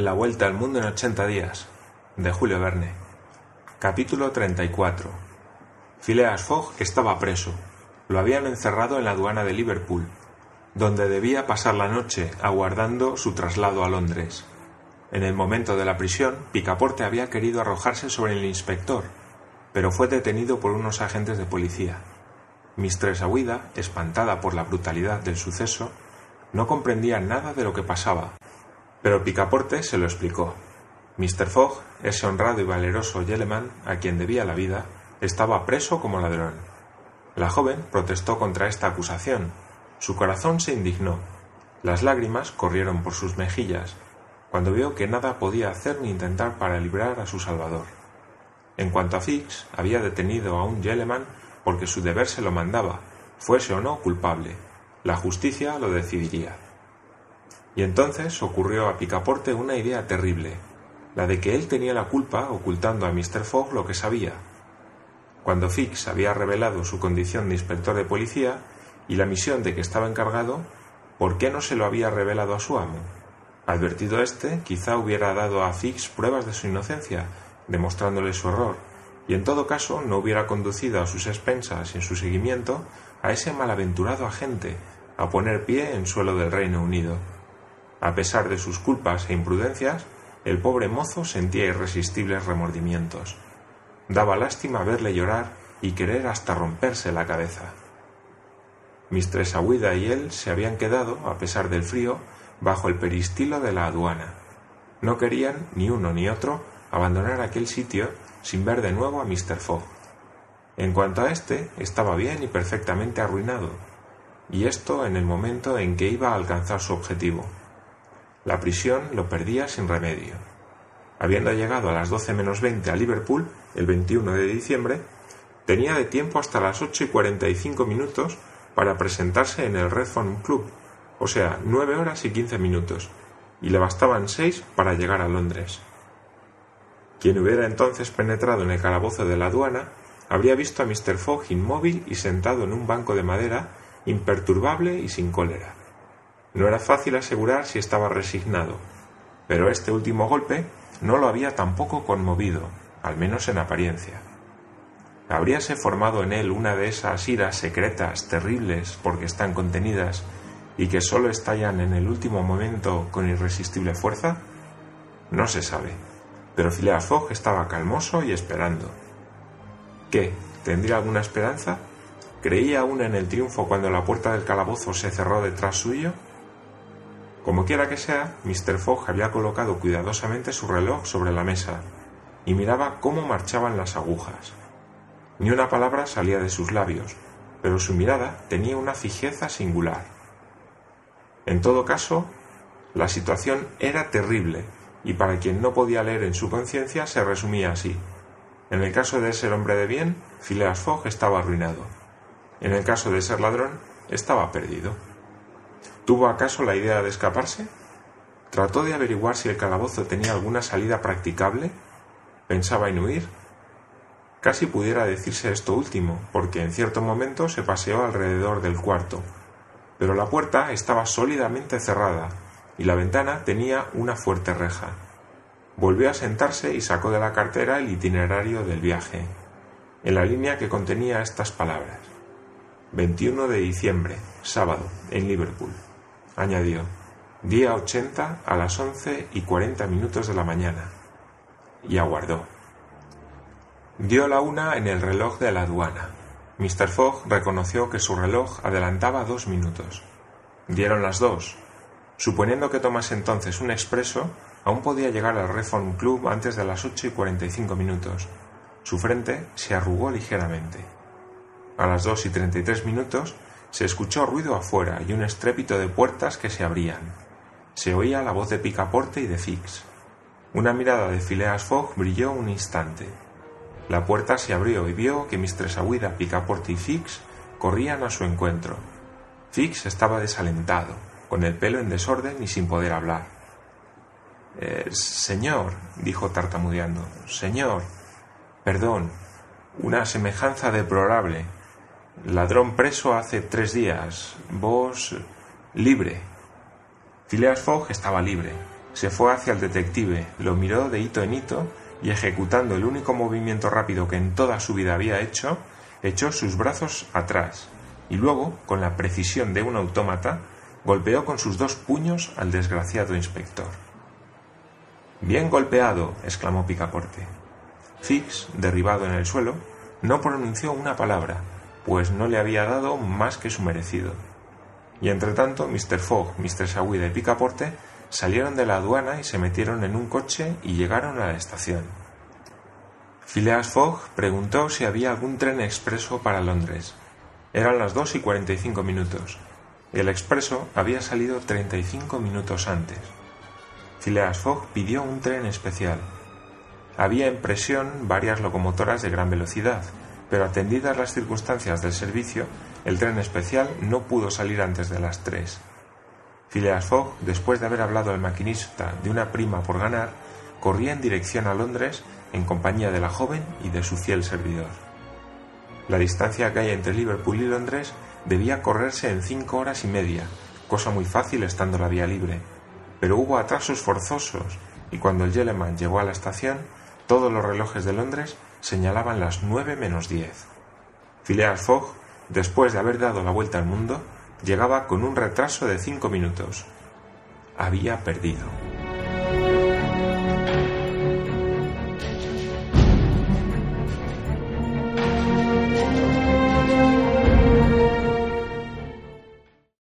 La vuelta al mundo en 80 días, de Julio Verne. Capítulo 34. Phileas Fogg estaba preso. Lo habían encerrado en la aduana de Liverpool, donde debía pasar la noche aguardando su traslado a Londres. En el momento de la prisión, Picaporte había querido arrojarse sobre el inspector, pero fue detenido por unos agentes de policía. Mistress Aguida, espantada por la brutalidad del suceso, no comprendía nada de lo que pasaba pero Picaporte se lo explicó. Mr. Fogg, ese honrado y valeroso Yeleman, a quien debía la vida, estaba preso como ladrón. La joven protestó contra esta acusación. Su corazón se indignó. Las lágrimas corrieron por sus mejillas, cuando vio que nada podía hacer ni intentar para librar a su salvador. En cuanto a Fix, había detenido a un Yeleman porque su deber se lo mandaba, fuese o no culpable. La justicia lo decidiría. Y entonces ocurrió a Picaporte una idea terrible, la de que él tenía la culpa ocultando a Mr. Fogg lo que sabía. Cuando Fix había revelado su condición de inspector de policía y la misión de que estaba encargado, ¿por qué no se lo había revelado a su amo? Advertido éste, quizá hubiera dado a Fix pruebas de su inocencia, demostrándole su error, y en todo caso no hubiera conducido a sus expensas en su seguimiento a ese malaventurado agente a poner pie en suelo del Reino Unido. A pesar de sus culpas e imprudencias, el pobre mozo sentía irresistibles remordimientos. Daba lástima verle llorar y querer hasta romperse la cabeza. Mistress Aguida y él se habían quedado, a pesar del frío, bajo el peristilo de la aduana. No querían, ni uno ni otro, abandonar aquel sitio sin ver de nuevo a Mr. Fogg. En cuanto a éste, estaba bien y perfectamente arruinado, y esto en el momento en que iba a alcanzar su objetivo. La prisión lo perdía sin remedio. Habiendo llegado a las doce menos veinte a Liverpool, el 21 de diciembre, tenía de tiempo hasta las ocho y cuarenta y cinco minutos para presentarse en el Redfern Club, o sea, nueve horas y quince minutos, y le bastaban seis para llegar a Londres. Quien hubiera entonces penetrado en el calabozo de la aduana habría visto a Mr. Fogg inmóvil y sentado en un banco de madera, imperturbable y sin cólera. No era fácil asegurar si estaba resignado, pero este último golpe no lo había tampoco conmovido, al menos en apariencia. ¿Habríase formado en él una de esas iras secretas, terribles, porque están contenidas, y que sólo estallan en el último momento con irresistible fuerza? No se sabe, pero Phileas Fogg estaba calmoso y esperando. ¿Qué? ¿Tendría alguna esperanza? ¿Creía aún en el triunfo cuando la puerta del calabozo se cerró detrás suyo? Como quiera que sea, Mr. Fogg había colocado cuidadosamente su reloj sobre la mesa y miraba cómo marchaban las agujas. Ni una palabra salía de sus labios, pero su mirada tenía una fijeza singular. En todo caso, la situación era terrible y para quien no podía leer en su conciencia se resumía así. En el caso de ser hombre de bien, Phileas Fogg estaba arruinado. En el caso de ser ladrón, estaba perdido. ¿Tuvo acaso la idea de escaparse? ¿Trató de averiguar si el calabozo tenía alguna salida practicable? ¿Pensaba en huir? Casi pudiera decirse esto último, porque en cierto momento se paseó alrededor del cuarto, pero la puerta estaba sólidamente cerrada y la ventana tenía una fuerte reja. Volvió a sentarse y sacó de la cartera el itinerario del viaje, en la línea que contenía estas palabras. 21 de diciembre, sábado, en Liverpool añadió, día 80 a las once y cuarenta minutos de la mañana, y aguardó. Dio la una en el reloj de la aduana. Mr. Fogg reconoció que su reloj adelantaba dos minutos. Dieron las dos. Suponiendo que tomase entonces un expreso, aún podía llegar al Reform Club antes de las ocho y cuarenta y cinco minutos. Su frente se arrugó ligeramente. A las dos y treinta y tres minutos se escuchó ruido afuera y un estrépito de puertas que se abrían. Se oía la voz de Picaporte y de Fix. Una mirada de Phileas Fogg brilló un instante. La puerta se abrió y vio que Mistress Aguida, Picaporte y Fix corrían a su encuentro. Fix estaba desalentado, con el pelo en desorden y sin poder hablar. Eh, señor, dijo tartamudeando, señor, perdón, una semejanza deplorable. Ladrón preso hace tres días. Vos libre. Phileas Fogg estaba libre. Se fue hacia el detective, lo miró de hito en hito y ejecutando el único movimiento rápido que en toda su vida había hecho, echó sus brazos atrás y luego, con la precisión de un autómata, golpeó con sus dos puños al desgraciado inspector. Bien golpeado, exclamó Picaporte. Fix, derribado en el suelo, no pronunció una palabra, pues no le había dado más que su merecido. Y entre tanto, Mr. Fogg, Mr. Sawida y Picaporte salieron de la aduana y se metieron en un coche y llegaron a la estación. Phileas Fogg preguntó si había algún tren expreso para Londres. Eran las dos y cuarenta y cinco minutos. El expreso había salido treinta y cinco minutos antes. Phileas Fogg pidió un tren especial. Había en presión varias locomotoras de gran velocidad, pero atendidas las circunstancias del servicio, el tren especial no pudo salir antes de las tres. Phileas Fogg, después de haber hablado al maquinista de una prima por ganar, corría en dirección a Londres en compañía de la joven y de su fiel servidor. La distancia que hay entre Liverpool y Londres debía correrse en cinco horas y media, cosa muy fácil estando la vía libre, pero hubo atrasos forzosos y cuando el Yeleman llegó a la estación, todos los relojes de Londres señalaban las nueve menos diez. Phileas Fogg, después de haber dado la vuelta al mundo, llegaba con un retraso de cinco minutos. Había perdido.